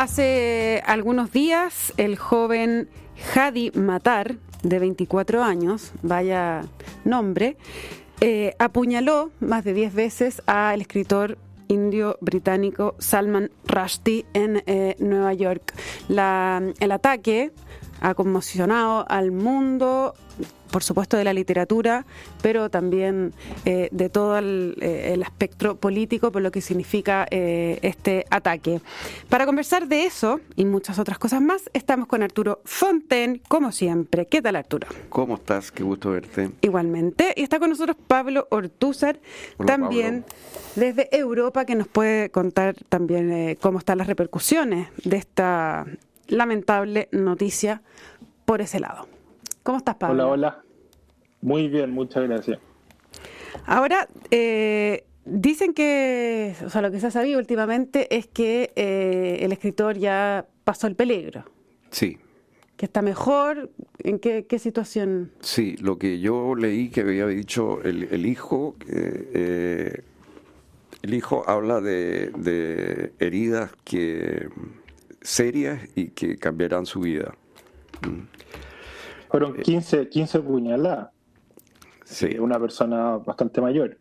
Hace algunos días el joven Hadi Matar, de 24 años, vaya nombre, eh, apuñaló más de 10 veces al escritor indio británico Salman Rushdie en eh, Nueva York. el ataque ha conmocionado al mundo por supuesto de la literatura, pero también eh, de todo eh, el, espectro político por lo que significa eh, este ataque. Para conversar de eso y muchas otras cosas más, estamos con Arturo Fonten, como siempre. ¿Qué tal, Arturo? ¿Cómo estás? Qué gusto verte. Igualmente. Y está con nosotros Pablo Ortúzar, también desde Europa, que nos puede contar también cómo están las repercusiones de esta lamentable noticia por ese lado. ¿Cómo estás, Pablo? Hola, hola. Muy bien, muchas gracias. Ahora, eh, dicen que, o sea, lo que se ha sabido últimamente es que eh, el escritor ya pasó el peligro. Sí. Que está mejor. ¿En qué, situación? Sí, lo que yo leí que había dicho el, hijo, eh, el hijo habla de, de heridas que serias y que cambiarán su vida. Mm. Fueron 15, 15 puñaladas. Sí. Una persona bastante mayor.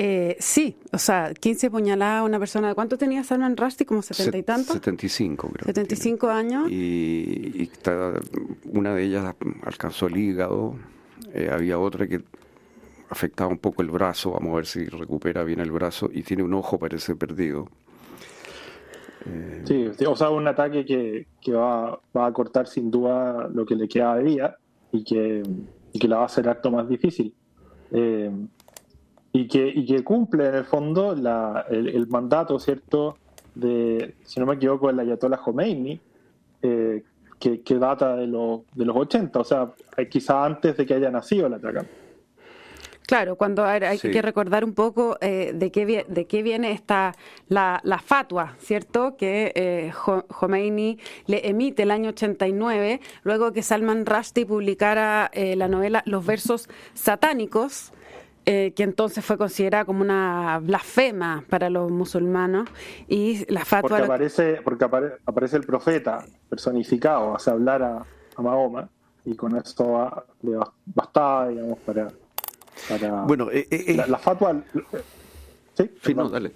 Eh, sí, o sea, 15 puñaladas una persona. ¿Cuánto tenía Salman Rushdie? ¿Como 70 y tanto? 75, creo. 75 años. Y, una de ellas alcanzó el hígado. Eh, había otra que afectaba un poco el brazo. Vamos a ver si recupera bien el brazo. Y tiene un ojo, parece perdido. Sí, o sea, un ataque que, va, a cortar sin duda lo que le queda de día y que, la va a hacer acto más difícil. Eh, y, que, y que cumple en el fondo el, mandato, ¿cierto? De, si no me equivoco, el Ayatollah Khomeini, eh, que, data de, los de los 80, o sea, quizá antes de que haya nacido el atacante. Claro, cuando hay, que recordar un poco eh, de, qué, de qué viene esta la, la fatua, ¿cierto? Que eh, Khomeini le emite el año 89, luego que Salman Rushdie publicara eh, la novela Los versos satánicos, que entonces fue considerada como una blasfema para los musulmanes y la fatua porque aparece porque aparece el profeta personificado hace hablar a, Mahoma y con esto le bastaba digamos para bueno, eh, eh, la, eh. fatua. ¿Sí? no, dale.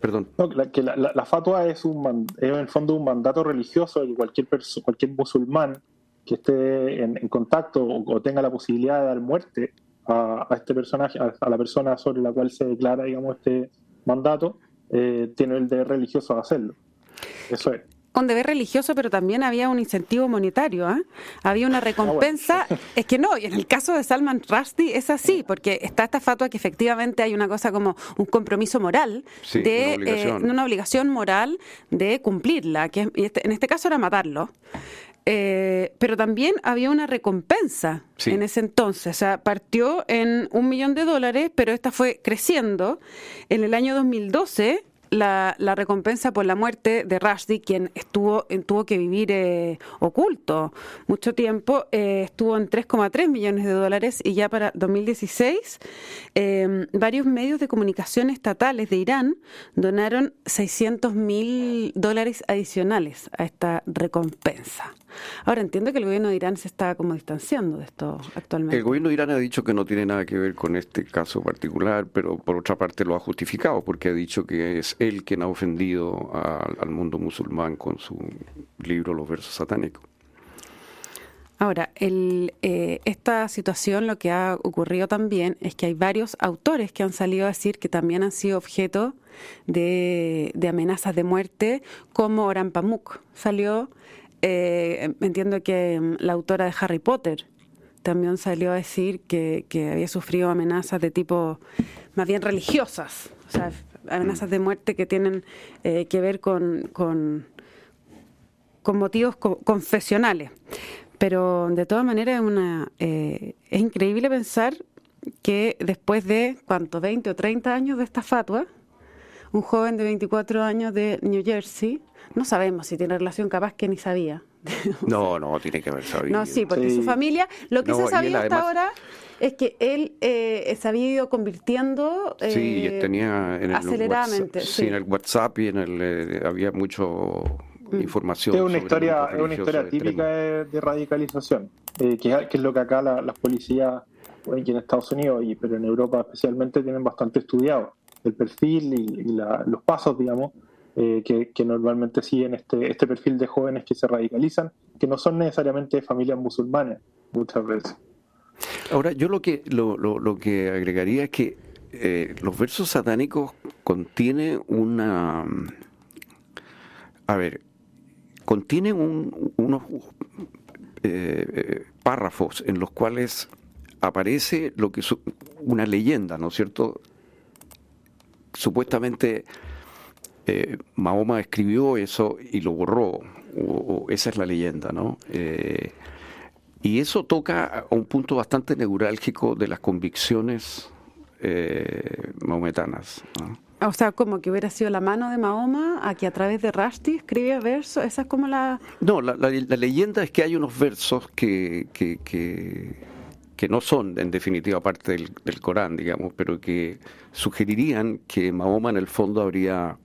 Perdón. la, que la, fatua es, un, en el fondo un mandato religioso de que cualquier, cualquier musulmán que esté en, contacto o, tenga la posibilidad de dar muerte a, este personaje, a, la persona sobre la cual se declara, digamos, este mandato, tiene el deber religioso de hacerlo. Eso es un deber religioso, pero también había un incentivo monetario. ¿ah? Había una ah, recompensa. Es que no, y en el caso de Salman Rushdie es así, porque está esta fatua que efectivamente hay una cosa como un compromiso moral, de una eh, obligación, una obligación moral de cumplirla, que este, en este caso era matarlo. Eh, pero también había una recompensa en ese entonces. O sea, partió en un millón de dólares, pero esta fue creciendo. En el año 2012 la, recompensa por la muerte de Rushdie, quien estuvo tuvo que vivir eh, oculto mucho tiempo, eh, estuvo en 3,3 millones de dólares y ya para 2016 eh, varios medios de comunicación estatales de Irán donaron 600 mil dólares adicionales a esta recompensa. Ahora entiendo que el gobierno de Irán se está como distanciando de esto actualmente. El gobierno de Irán ha dicho que no tiene nada que ver con este caso particular, pero por otra parte lo ha justificado porque ha dicho que es él quien ha ofendido al mundo musulmán con su libro Los versos satánicos. Ahora, el, eh, esta situación lo que ha ocurrido también es que hay varios autores que han salido a decir que también han sido objeto de, amenazas de muerte, como Oran Pamuk salió, eh, entiendo que mm, la autora de Harry Potter también salió a decir que, había sufrido amenazas de tipo más bien religiosas, o sea, amenazas de muerte que tienen eh, que ver con, con, motivos confesionales. Pero de todas maneras es, eh, increíble pensar que después de, ¿cuánto? 20 o 30 años de esta fatua, un joven de 24 años de New Jersey, no sabemos si tiene relación, capaz que ni sabía. No, no, tiene que haber sabido. No, sí, porque su familia, lo que se ha sabido hasta ahora es que él eh, se había ido convirtiendo sí, eh, tenía en el aceleradamente. WhatsApp, sí. en el WhatsApp y en el eh, había mucho Mm. información. Es una historia, grupo es una religioso historia de típica de, de radicalización, eh, que, es- que es lo que acá la- las policías, aquí en Estados Unidos, y, pero en Europa especialmente, tienen bastante estudiado el perfil y, la- los pasos, digamos, eh, que, normalmente siguen este, este perfil de jóvenes que se radicalizan, que no son necesariamente familias musulmanas muchas veces. Ahora, yo lo que lo, lo, lo que agregaría es que eh, los versos satánicos contienen una a ver, contienen un- unos eh, eh, párrafos en los cuales aparece lo que es una leyenda, ¿no es cierto? Supuestamente eh, Mahoma escribió eso y lo borró, o- o esa es la leyenda, ¿no? Eh, y eso toca a un punto bastante neurálgico de las convicciones eh, mahometanas. ¿no? O sea, como que hubiera sido la mano de Mahoma a que a través de Rushdie escribía versos. Esa es como la... No, la, la- la leyenda es que hay unos versos que, que, que, que no son en definitiva parte del, Corán, digamos, pero que sugerirían que Mahoma en el fondo habría,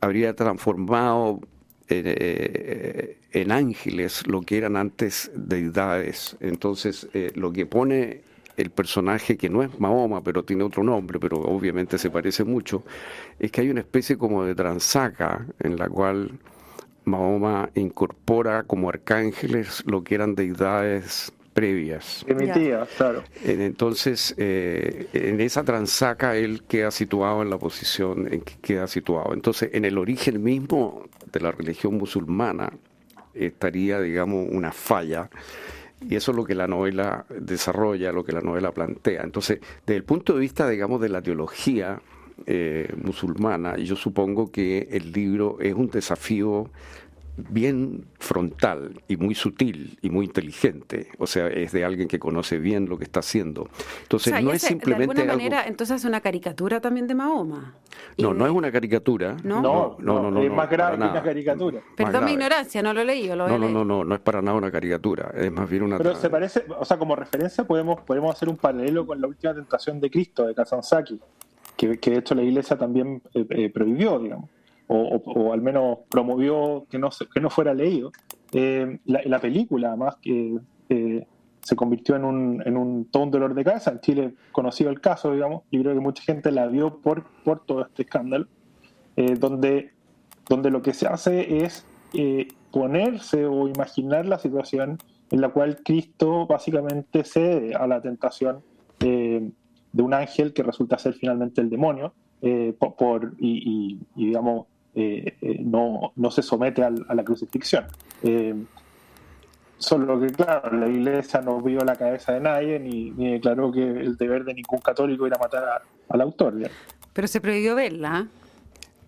habría transformado en, eh, en ángeles lo que eran antes deidades. Entonces, eh, lo que pone el personaje, que no es Mahoma, pero tiene otro nombre, pero obviamente se parece mucho, es que hay una especie como de transaca en la cual Mahoma incorpora como arcángeles lo que eran deidades previas. Primitivas, claro. En- Entonces, eh, en esa transaca él queda situado en la posición en que queda situado. Entonces, en el origen mismo de la religión musulmana estaría, digamos, una falla. Y eso es lo que la novela desarrolla, lo que la novela plantea. Entonces, desde el punto de vista, digamos, de la teología eh, musulmana, yo supongo que el libro es un desafío bien frontal y muy sutil y muy inteligente. O sea, es de alguien que conoce bien lo que está haciendo. Entonces, o sea, no es simplemente De alguna algo- manera, entonces es una caricatura también de Mahoma. No, de- no es una caricatura. ¿No? No, no, no, no, es más para grave que nada. una caricatura. Perdón mi ignorancia, no lo leí, lo voy a No, no, no, no, no es para nada una caricatura. Es más bien una. Pero se parece, o sea, como referencia podemos, podemos hacer un paralelo con la última tentación de Cristo de Kazanzaki, que, que de hecho la iglesia también eh, eh, prohibió, digamos, o, o- al menos promovió que no, que no fuera leído. Eh, la, la película, además, que eh, se convirtió en un, en un todo un dolor de cabeza. En Chile conocido el caso, digamos, yo creo que mucha gente la vio por, por todo este escándalo, eh, donde, donde lo que se hace es eh, ponerse o imaginar la situación en la cual Cristo básicamente cede a la tentación eh, de un ángel que resulta ser finalmente el demonio eh, por- y, y- y, digamos eh, eh, no, no se somete al- a la crucifixión. Eh, solo que claro, la iglesia no vio la cabeza de nadie ni, declaró que el deber de ningún católico era matar a- al autor. Pero se prohibió verla.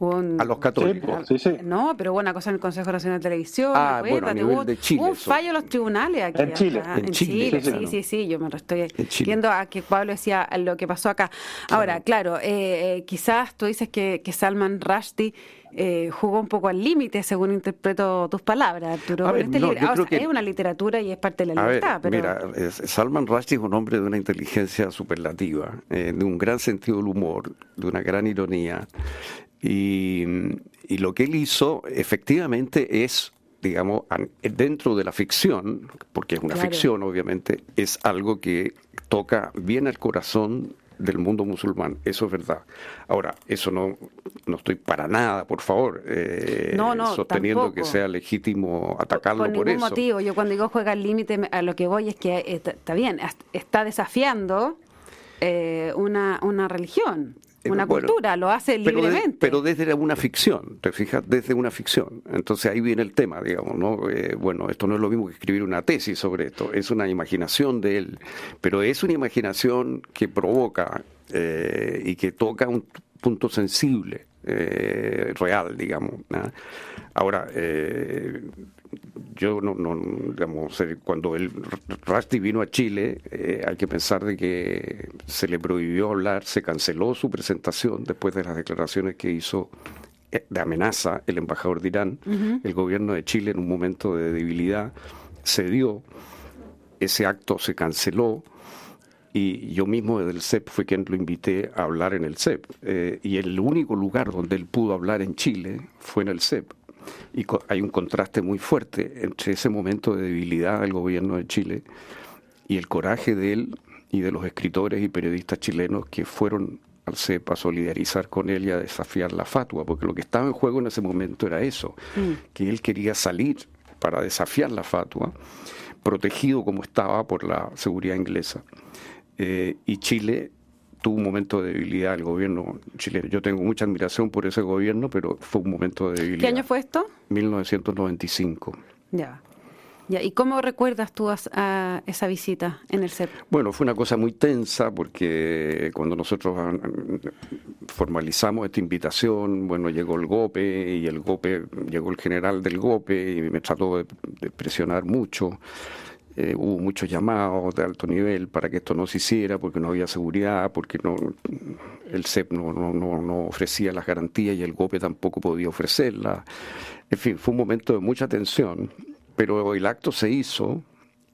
Un- A los católicos. Sí, sí. No, pero hubo una cosa en el Consejo Nacional de Televisión. Ah, acuérdate, bueno, a nivel hubo, de Chile, hubo un eso. fallo en los tribunales aquí. En Chile. acá. En En Chile, Chile, sí, sí, sí. sí, sí, yo me lo estoy viendo a que Pablo decía lo que pasó acá. Ahora, claro, eh, eh, quizás tú dices que, que Salman Rushdie eh, jugó un poco al límite, según interpreto tus palabras, Arturo. A ver, este no, libro. Ah, o sea, que- Es una literatura y es parte de la A ver, libertad, pero... mira, es- Salman Rushdie es un hombre de una inteligencia superlativa, eh, de un gran sentido del humor, de una gran ironía. Y, y lo que él hizo efectivamente es, digamos, dentro de la ficción, porque es una Claro. ficción obviamente, es algo que toca bien al corazón del mundo musulmán, eso es verdad. Ahora, eso no, no estoy para nada, por favor, eh, No, no, sosteniendo tampoco. que sea legítimo atacarlo por por, ningún eso. motivo. Yo cuando digo juega al límite, a lo que voy es que eh, está, está bien, está desafiando eh, una, una religión, una bueno, cultura, lo hace pero de- libremente. pero desde una ficción, te fijas, desde una ficción. Entonces ahí viene el tema, digamos, ¿no? Eh, bueno, esto no es lo mismo que escribir una tesis sobre esto, es una imaginación de él, pero es una imaginación que provoca eh, y que toca un punto sensible, eh, real, digamos. ¿no? Ahora, eh, yo no, no digamos, eh, cuando el Rusty vino a Chile, eh, hay que pensar de que se le prohibió hablar, se canceló su presentación después de las declaraciones que hizo eh, de amenaza el embajador de Irán. El gobierno de Chile en un momento de debilidad cedió, ese acto se canceló y yo mismo desde el CEP fue quien lo invité a hablar en el CEP. Eh, y el único lugar donde él pudo hablar en Chile fue en el CEP. Y hay un contraste muy fuerte entre ese momento de debilidad del gobierno de Chile y el coraje de él y de los escritores y periodistas chilenos que fueron al CEP a solidarizar con él y a desafiar la fatua, porque lo que estaba en juego en ese momento era eso, mm. que él quería salir para desafiar la fatua, protegido como estaba por la seguridad inglesa. Eh, y Chile tuvo un momento de debilidad, el gobierno chileno. Yo tengo mucha admiración por ese gobierno, pero fue un momento de debilidad. ¿Qué año fue esto? 1995. Ya. Ya, ¿Y cómo recuerdas tú a, esa visita en el CEP? Bueno, fue una cosa muy tensa porque cuando nosotros formalizamos esta invitación, bueno, llegó el GOPE y el GOPE, llegó el general del GOPE y me trató de presionar mucho. Eh, hubo muchos llamados de alto nivel para que esto no se hiciera porque no había seguridad, porque no el CEP no, no, no, ofrecía las garantías y el GOPE tampoco podía ofrecerlas. En fin, fue un momento de mucha tensión, pero el acto se hizo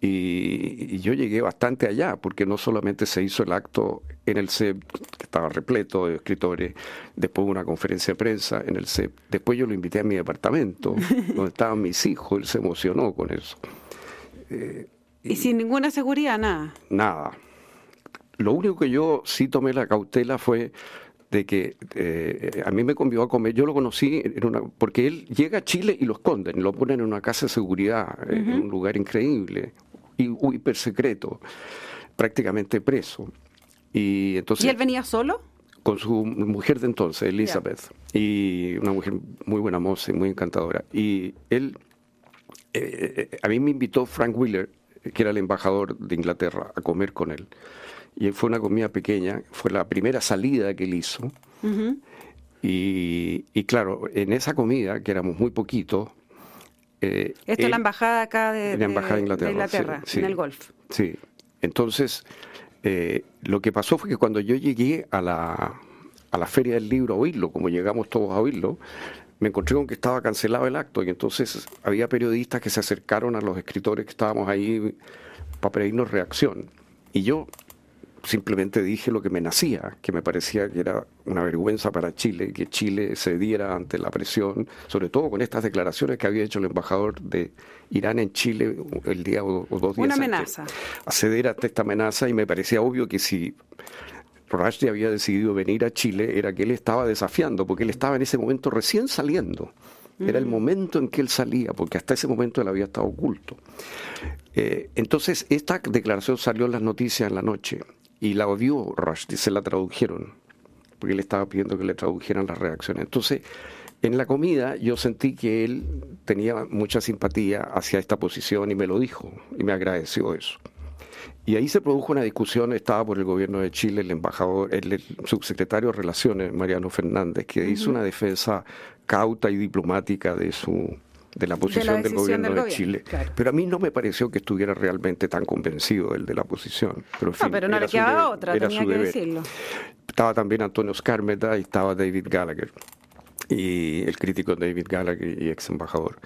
y, yo llegué bastante allá, porque no solamente se hizo el acto en el CEP, que estaba repleto de escritores, después una conferencia de prensa en el CEP, después yo lo invité a mi departamento, donde estaban mis hijos, él se emocionó con eso. Eh, ¿Y sin ninguna seguridad, nada? Nada. Lo único que yo sí tomé la cautela fue de que eh, a mí me convió a comer, yo lo conocí en una, porque él llega a Chile y lo esconden, lo ponen en una casa de seguridad, en un lugar increíble, y hiper secreto, prácticamente preso. Y, entonces, ¿Y él venía solo? Con su mujer de entonces, Elizabeth, y una mujer muy buena moza y muy encantadora. Y él eh, eh, a mí me invitó Frank Wheeler, que era el embajador de Inglaterra, a comer con él. Y fue una comida pequeña, fue la primera salida que él hizo. y, claro, en esa comida, que éramos muy poquitos... Eh, Esto es la embajada acá de, la embajada de Inglaterra, en el Golf. Sí, entonces lo que pasó fue que cuando yo llegué a la, a la Feria del Libro a oírlo, como llegamos todos a oírlo, me encontré con que estaba cancelado el acto y entonces había periodistas que se acercaron a los escritores que estábamos ahí para pedirnos reacción. Y yo simplemente dije lo que me nacía, que me parecía que era una vergüenza para Chile, que Chile cediera ante la presión, sobre todo con estas declaraciones que había hecho el embajador de Irán en Chile el día o, dos días. Una amenaza. a ceder ante esta amenaza y me parecía obvio que si Rushdie había decidido venir a Chile era que él estaba desafiando, porque él estaba en ese momento recién saliendo. Era el mm. momento en que él salía, porque hasta ese momento él había estado oculto. Eh, entonces, esta declaración salió en las noticias en la noche y la vio Rushdie, se la tradujeron, porque él estaba pidiendo que le tradujeran las reacciones. Entonces, en la comida yo sentí que él tenía mucha simpatía hacia esta posición y me lo dijo y me agradeció eso. Y ahí se produjo una discusión, estaba por el gobierno de Chile el embajador, el, subsecretario de Relaciones, Mariano Fernández, que hizo una defensa cauta y diplomática de su de la posición del gobierno de Chile. Pero a mí no me pareció que estuviera realmente tan convencido él de la posición. Pero, no, pero no le quedaba otra, tenía que decirlo. Estaba también Antonio Scarmeta y estaba David Gallagher, y el crítico David Gallagher y ex embajador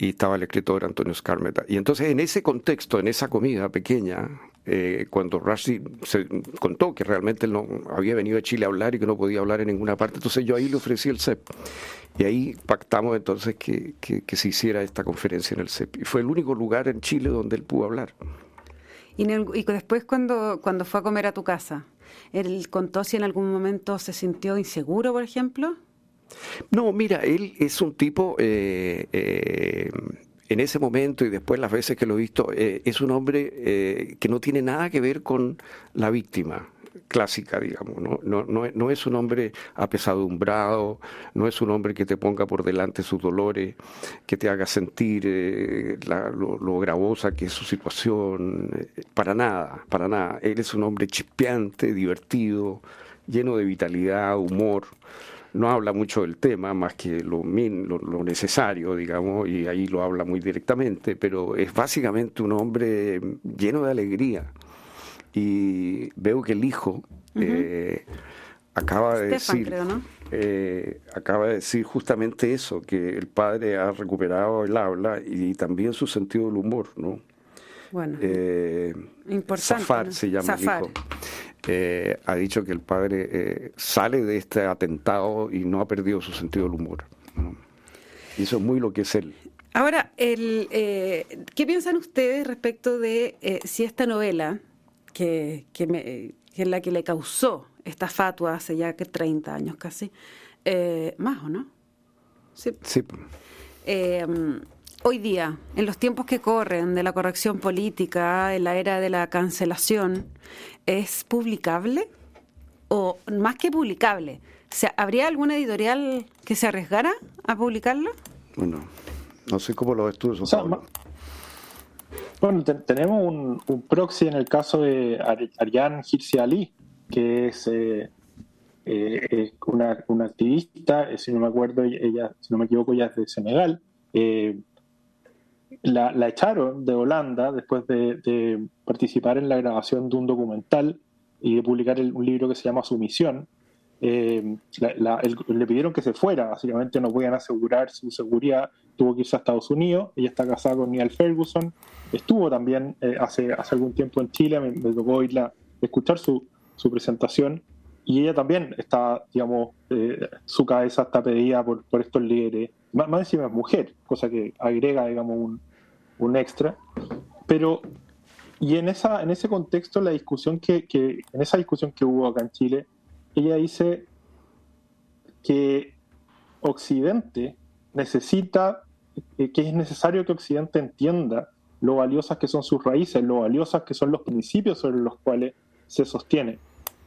y estaba el escritor Antonio Scarmeta. Y entonces en ese contexto, en esa comida pequeña, eh, cuando Rushdie se contó que realmente no había venido a Chile a hablar y que no podía hablar en ninguna parte, entonces yo ahí le ofrecí el CEP. Y ahí pactamos entonces que, que, se hiciera esta conferencia en el CEP. Y fue el único lugar en Chile donde él pudo hablar. Y, y después cuando, cuando fue a comer a tu casa, ¿él contó si en algún momento se sintió inseguro, por ejemplo? No, mira, él es un tipo, eh, eh, en ese momento y después las veces que lo he visto, eh, es un hombre que no tiene nada que ver con la víctima clásica, digamos, ¿no? Es un hombre apesadumbrado, no es un hombre que te ponga por delante sus dolores, que te haga sentir lo, lo, gravosa que es su situación, para nada, para nada. Él es un hombre chispeante, divertido, lleno de vitalidad, humor no habla mucho del tema, más que lo, lo, necesario, digamos, y ahí lo habla muy directamente, pero es básicamente un hombre lleno de alegría. Y veo que el hijo eh, acaba de decir... Eh, acaba de decir justamente eso, que el padre ha recuperado el habla y también su sentido del humor, ¿no? bueno, eh, Zafar se llama el hijo. Eh, ha dicho que el padre eh, sale de este atentado y no ha perdido su sentido del humor. Y eso es muy lo que es él. Ahora, el, eh, ¿qué piensan ustedes respecto de si esta novela, que, que, es la que le causó esta fatua hace ya que 30 años casi, más o no? Sí. sí. Hoy día, en los tiempos que corren de la corrección política, en la era de la cancelación, ¿es publicable? O más que publicable, ¿habría alguna editorial que se arriesgara a publicarla? Bueno, no sé cómo lo estudios. bueno, tenemos un, proxy en el caso de Ariane Hirsi Ali, que es eh, eh, una, activista, eh, si no me acuerdo, ella, si no me equivoco, ella es de Senegal. La, echaron de Holanda después de, participar en la grabación de un documental y de publicar un libro que se llama Sumisión. Eh, le pidieron que se fuera, básicamente no podían asegurar su seguridad, tuvo que irse a Estados Unidos, ella está casada con Neil Ferguson, estuvo también eh, hace, hace algún tiempo en Chile, me, tocó irla, escuchar su, su, presentación, y ella también está, digamos, eh, su cabeza está pedida por, por estos líderes más, encima es mujer, cosa que agrega, digamos, un, un, extra. Pero, y en, esa, en ese contexto, la discusión que, que, en esa discusión que hubo acá en Chile, ella dice que Occidente necesita, eh, que es necesario que Occidente entienda lo valiosas que son sus raíces, lo valiosas que son los principios sobre los cuales se sostiene.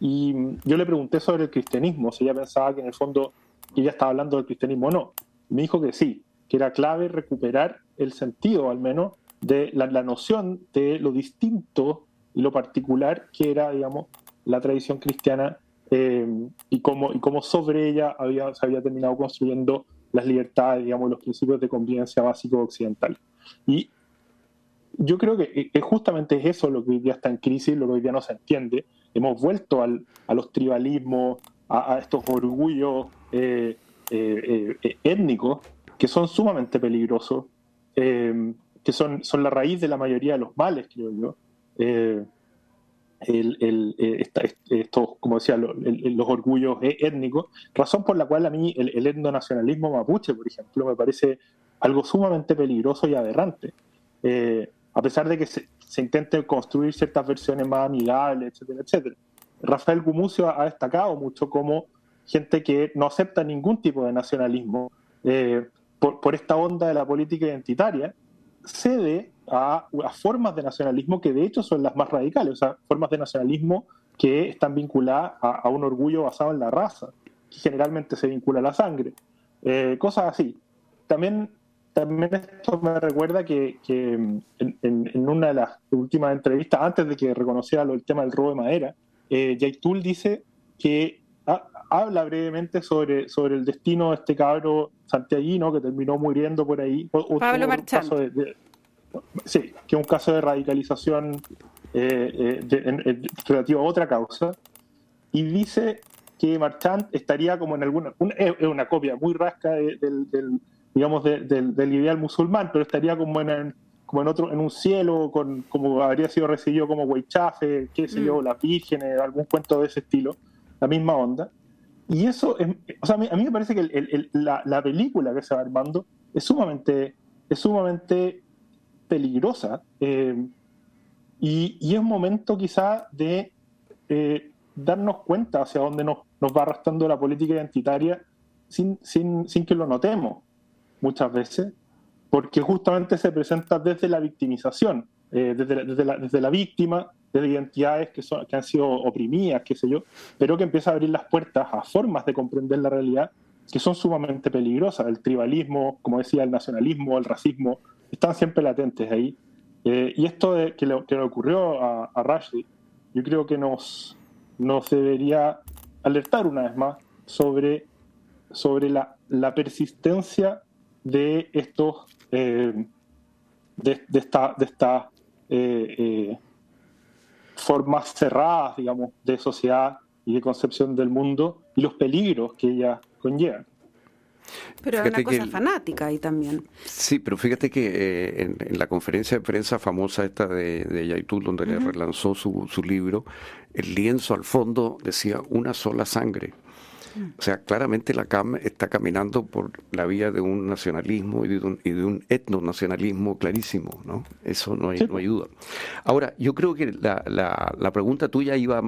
Y yo le pregunté sobre el cristianismo, si ella pensaba que en el fondo ella estaba hablando del cristianismo o no me dijo que sí, que era clave recuperar el sentido, al menos, de la, noción de lo distinto y lo particular que era, digamos, la tradición cristiana eh, y, cómo, y cómo sobre ella había, se había terminado construyendo las libertades, digamos, los principios de convivencia básicos occidentales. Y yo creo que, justamente es eso lo que hoy día está en crisis, lo que hoy día no se entiende. Hemos vuelto al, a los tribalismos, a, estos orgullos eh, eh, eh, étnicos que son sumamente peligrosos, eh, que son, son la raíz de la mayoría de los males, creo yo. El, estos, como decía, los orgullos étnicos, razón por la cual a mí el, etnonacionalismo mapuche, por ejemplo, me parece algo sumamente peligroso y aberrante. A pesar de que se, se intenten construir ciertas versiones más amigables, etcétera, etcétera. Rafael Gumucio ha destacado mucho cómo gente que no acepta ningún tipo de nacionalismo eh, por, esta onda de la política identitaria, cede a, formas de nacionalismo que de hecho son las más radicales, o sea, formas de nacionalismo que están vinculadas a, un orgullo basado en la raza, que generalmente se vincula a la sangre, eh, cosas así. También, también esto me recuerda que, en, una de las últimas entrevistas, antes de que reconociera el tema del robo de madera, eh, Jay Tool dice que habla brevemente sobre, sobre el destino de este cabro santiaguino que terminó muriendo por ahí. Pablo Marchán. sí, que es un caso de radicalización eh, eh, relativo a otra causa. Y dice que Marchand estaría como en alguna. es una copia muy rasca del, digamos, del, ideal musulmán, pero estaría como en, como en otro en un cielo con como habría sido recibido como Weichafe, qué sé yo, mm. las vírgenes, algún cuento de ese estilo, la misma onda. Y eso, o sea, a mí, me parece que la, película que se va armando es sumamente, es sumamente peligrosa eh, y, es un momento quizá de eh, darnos cuenta hacia dónde nos, nos, va arrastrando la política identitaria sin, sin, sin que lo notemos muchas veces, porque justamente se presenta desde la victimización, eh, desde, desde, la, desde víctima, de identidades que, son, que han sido oprimidas, qué sé yo, pero que empieza a abrir las puertas a formas de comprender la realidad que son sumamente peligrosas. El tribalismo, como decía, el nacionalismo, el racismo, están siempre latentes ahí. Eh, y esto de, que, le, que, le, ocurrió a, a yo creo que nos, nos debería alertar una vez más sobre, sobre la persistencia de estos eh, de, de, esta, de esta eh, formas cerradas, digamos, de sociedad y de concepción del mundo y los peligros que ella conlleva. Pero es una cosa fanática ahí también. Sí, pero fíjate que eh, en, la conferencia de prensa famosa esta de, de Yaitul, donde le relanzó su, su libro, el lienzo al fondo decía una sola sangre. O sea, claramente la CAM está caminando por la vía de un nacionalismo y de un, y de un etnonacionalismo clarísimo, ¿no? Eso no hay, no hay duda. Ahora, yo creo que la, la, pregunta tuya iba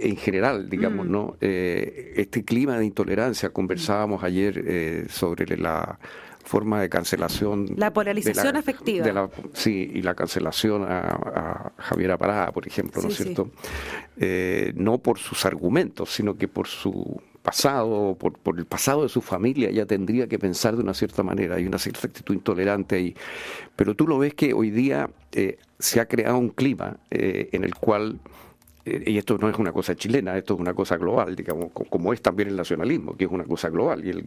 en general, digamos, mm. ¿no? Eh, este clima de intolerancia, conversábamos ayer eh, sobre la forma de cancelación. La polarización afectiva. sí, y la cancelación a, Javier Aparada, por ejemplo, ¿no es cierto? Eh, no por sus argumentos, sino que por su pasado, por, por, el pasado de su familia, ya tendría que pensar de una cierta manera, hay una cierta actitud intolerante ahí. Pero tú lo ves que hoy día eh, se ha creado un clima eh, en el cual, eh, y esto no es una cosa chilena, esto es una cosa global, digamos, como es también el nacionalismo, que es una cosa global, y el,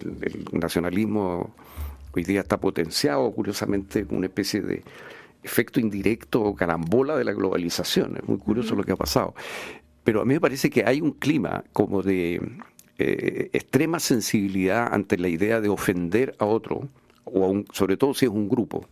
nacionalismo hoy día está potenciado, curiosamente, con una especie de efecto indirecto o carambola de la globalización. Es muy curioso lo que ha pasado. Pero a mí me parece que hay un clima como de eh, extrema sensibilidad ante la idea de ofender a otro, o sobre todo si es un grupo.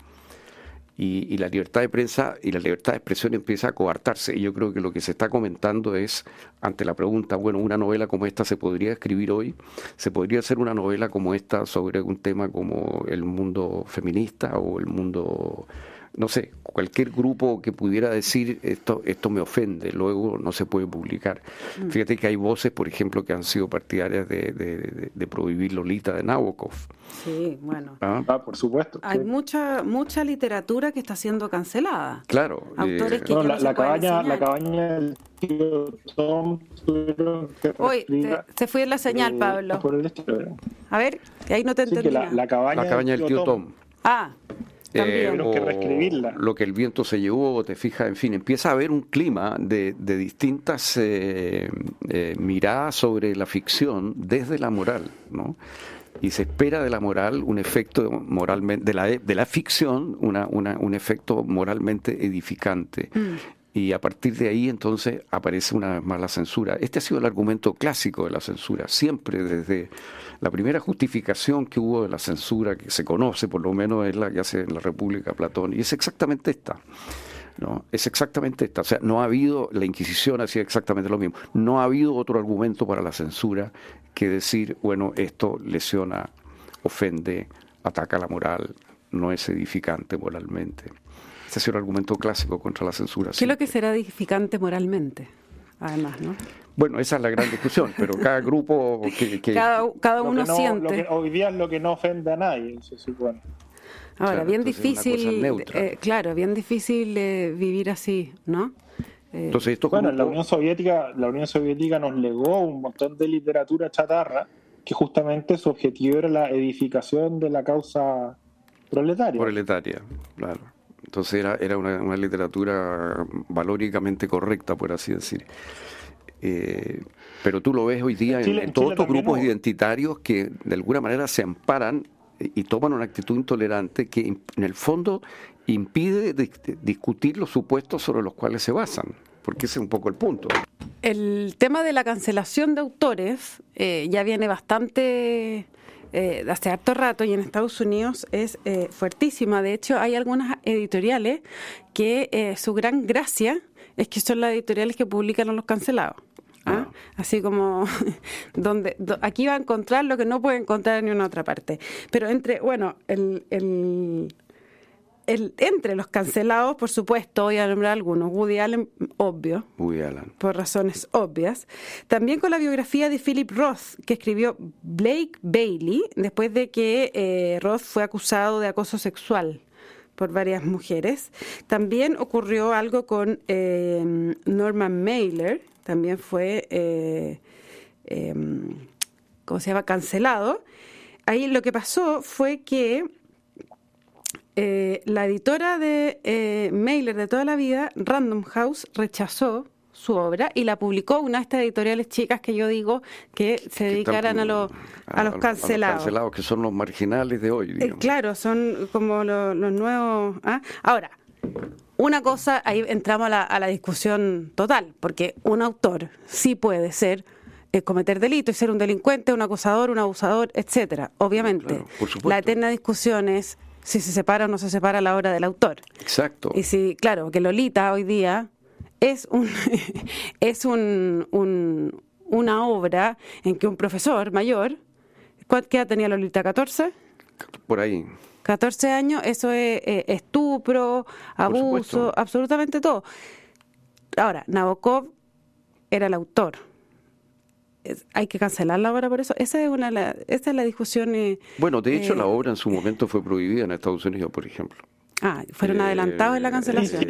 Y, la libertad de prensa y la libertad de expresión empieza a coartarse. Y yo creo que lo que se está comentando es, ante la pregunta, bueno, una novela como esta se podría escribir hoy, se podría hacer una novela como esta sobre un tema como el mundo feminista o el mundo no sé, cualquier grupo que pudiera decir esto, esto me ofende, luego no se puede publicar. Mm. Fíjate que hay voces, por ejemplo, que han sido partidarias de, de, prohibir Lolita de Nabokov. Sí, bueno. ¿Ah? ah por supuesto. Hay mucha mucha literatura que está siendo cancelada. Claro. Autores que la, cabaña, la cabaña del tío Tom Uy, se fue la señal, Pablo. A ver, ahí no te entendí. la, cabaña, del tío Tom. Ah, eh, lo que el viento se llevó, te fijas, en fin, empieza a haber un clima de, distintas eh, eh, miradas sobre la ficción desde la moral, ¿no? Y se espera de la moral un efecto moralmente, de la, de la ficción, una, un efecto moralmente edificante. Mm. Y a partir de ahí entonces aparece una vez más la censura. Este ha sido el argumento clásico de la censura, siempre desde la primera justificación que hubo de la censura, que se conoce por lo menos, es la que hace en la República Platón, y es exactamente esta. ¿no? Es exactamente esta. O sea, no ha habido, la Inquisición hacía exactamente lo mismo. No ha habido otro argumento para la censura que decir, bueno, esto lesiona, ofende, ataca la moral, no es edificante moralmente. Ese ha sido el argumento clásico contra la censura. ¿Qué es lo que será edificante moralmente? Además, ¿no? Bueno, esa es la gran discusión, pero cada grupo que... cada, uno siente. hoy día es lo que no ofende a nadie, se supone. Ahora, bien difícil, eh, claro, bien difícil eh, vivir así, ¿no? Eh, Entonces, esto bueno, la Unión Soviética, la Unión Soviética nos legó un montón de literatura chatarra que justamente su objetivo era la edificación de la causa proletaria. Proletaria, claro. Entonces era, era una, una literatura valóricamente correcta, por así decir. Eh, pero tú lo ves hoy día en, todos estos grupos identitarios que de alguna manera se amparan y toman una actitud intolerante que en el fondo impide discutir los supuestos sobre los cuales se basan, porque ese es un poco el punto. El tema de la cancelación de autores eh, ya viene bastante eh, hace harto rato y en Estados Unidos es eh, fuertísima. De hecho, hay algunas editoriales que su gran gracia es que son las editoriales que publican a los cancelados. ¿ah? Así como donde aquí va a encontrar lo que no puede encontrar en ninguna otra parte. Pero entre, bueno, el, el, el, entre los cancelados, por supuesto, voy a nombrar algunos. Woody Allen, obvio. Woody Allen. Por razones obvias. También con la biografía de Philip Roth, que escribió Blake Bailey, después de que eh, Roth fue acusado de acoso sexual por varias mujeres. También ocurrió algo con eh, Norman Mailer, también fue, eh, em, ¿cómo se llama?, cancelado. Ahí lo que pasó fue que eh, la editora de eh, Mailer de toda la vida, Random House, rechazó su obra y la publicó una de estas editoriales chicas que yo digo que se dedicaran a, los a, los cancelados. los cancelados, que son los marginales de hoy. Eh, claro, son como los, nuevos. ¿ah? Ahora, una cosa, ahí entramos a la, discusión total, porque un autor sí puede ser eh, cometer delito y ser un delincuente, un acusador, un abusador, etcétera. Obviamente, la eterna discusión es si se separa o no se separa la obra del autor. Exacto. Y si, claro, que Lolita hoy día es un es un, una obra en que un profesor mayor, ¿qué edad tenía Lolita? ¿14? Por ahí. 14 años, eso es eh, estupro, abuso, absolutamente todo. Ahora, Nabokov era el autor. Hay que cancelarla ahora por eso. Esa es una esa es la discusión. Eh, bueno, de hecho, la eh, obra en su momento fue prohibida en Estados Unidos, por ejemplo. Ah, fueron adelantados en la cancelación.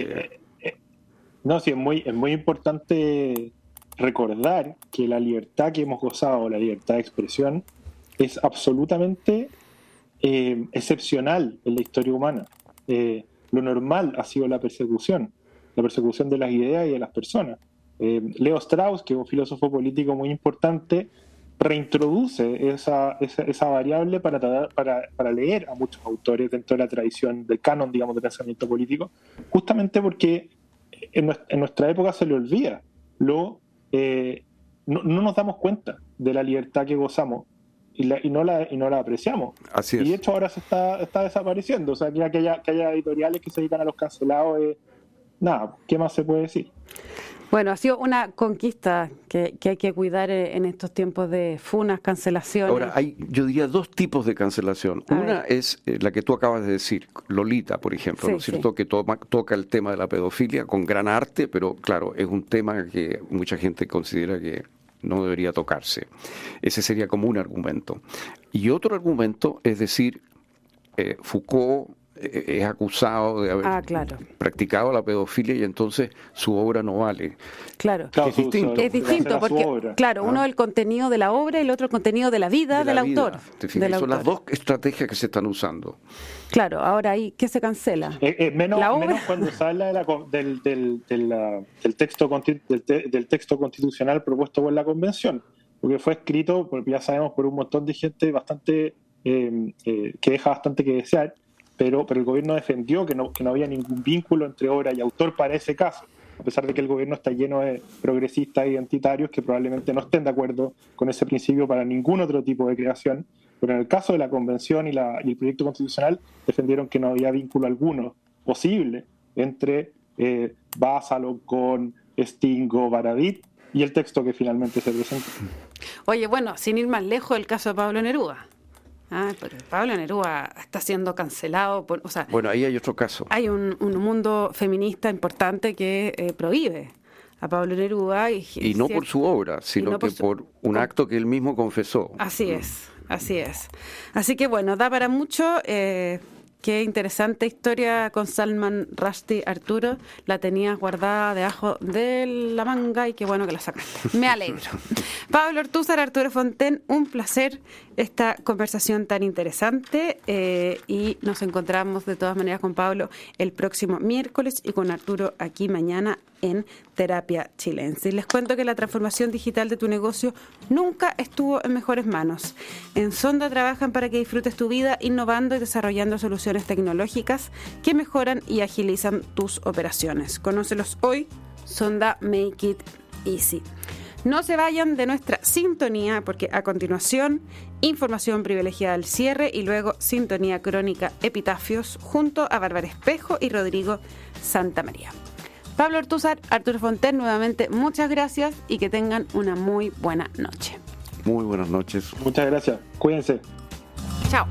no, sí, es muy, es muy importante recordar que la libertad que hemos gozado, la libertad de expresión, es absolutamente eh, excepcional en la historia humana. Eh, lo normal ha sido la persecución, la persecución de las ideas y de las personas. Eh, Leo Strauss, que es un filósofo político muy importante, reintroduce esa, esa, variable para, para, para, leer a muchos autores dentro de la tradición del canon, digamos, de pensamiento político, justamente porque en nuestra, época se le olvida, lo, no, no, nos damos cuenta de la libertad que gozamos y, no la, y no la apreciamos. Así es. Y de hecho ahora se está, está desapareciendo. O sea, que haya, que haya editoriales que se dedican a los cancelados, nada, ¿qué más se puede decir? Bueno, ha sido una conquista que, que, hay que cuidar en estos tiempos de funas, cancelaciones. Ahora, hay, yo diría, dos tipos de cancelación. Una es eh, la que tú acabas de decir, Lolita, por ejemplo, ¿no es cierto? Que toca el tema de la pedofilia con gran arte, pero claro, es un tema que mucha gente considera que no debería tocarse. Ese sería como un argumento. Y otro argumento es decir, eh, Foucault eh, es acusado de haber ah, practicado la pedofilia y entonces su obra no vale. Claro, es distinto, es distinto porque, claro, uno ah. el contenido de la obra y el otro el contenido de la vida del autor. Son las dos estrategias que se están usando. Claro, ahora ahí, ¿qué se cancela? Eh, menos, cuando se habla del, del, del, texto, del, texto constitucional propuesto por la convención, porque fue escrito, ya sabemos, por un montón de gente bastante que deja bastante que desear pero, pero el gobierno defendió que no, que no había ningún vínculo entre obra y autor para ese caso, a pesar de que el gobierno está lleno de progresistas e identitarios que probablemente no estén de acuerdo con ese principio para ningún otro tipo de creación, pero en el caso de la convención y, la, y el proyecto constitucional defendieron que no había vínculo alguno posible entre eh, Básalo con Stingo, Baradit y el texto que finalmente se presentó. Oye, bueno, sin ir más lejos, el caso de Pablo Neruda. Ah, pero Pablo Neruda está siendo cancelado. Por, o sea, bueno, ahí hay otro caso. Hay un, mundo feminista importante que eh, prohíbe a Pablo Neruda. Y, y no por su obra, sino que por un acto que él mismo confesó. Así es, así es. Así que bueno, da para mucho. Eh, Qué interesante historia con Salman Rushdie, Arturo. La tenías guardada debajo de la manga y qué bueno que la sacaste. Me alegro. Pablo Ortúzar, Arturo Fonten, un placer esta conversación tan interesante eh, y nos encontramos de todas maneras con Pablo el próximo miércoles y con Arturo aquí mañana en Terapia Chilense. Les cuento que la transformación digital de tu negocio nunca estuvo en mejores manos. En Sonda trabajan para que disfrutes tu vida innovando y desarrollando soluciones tecnológicas que mejoran y agilizan tus operaciones. Conócelos hoy, Sonda Make It Easy. No se vayan de nuestra sintonía porque a continuación información privilegiada al cierre y luego sintonía crónica epitafios junto a Bárbara Espejo y Rodrigo Santa María. Pablo Ortuzar, Arturo Fonten, nuevamente muchas gracias y que tengan una muy buena noche. Muy buenas noches. Muchas gracias. Cuídense. Chao.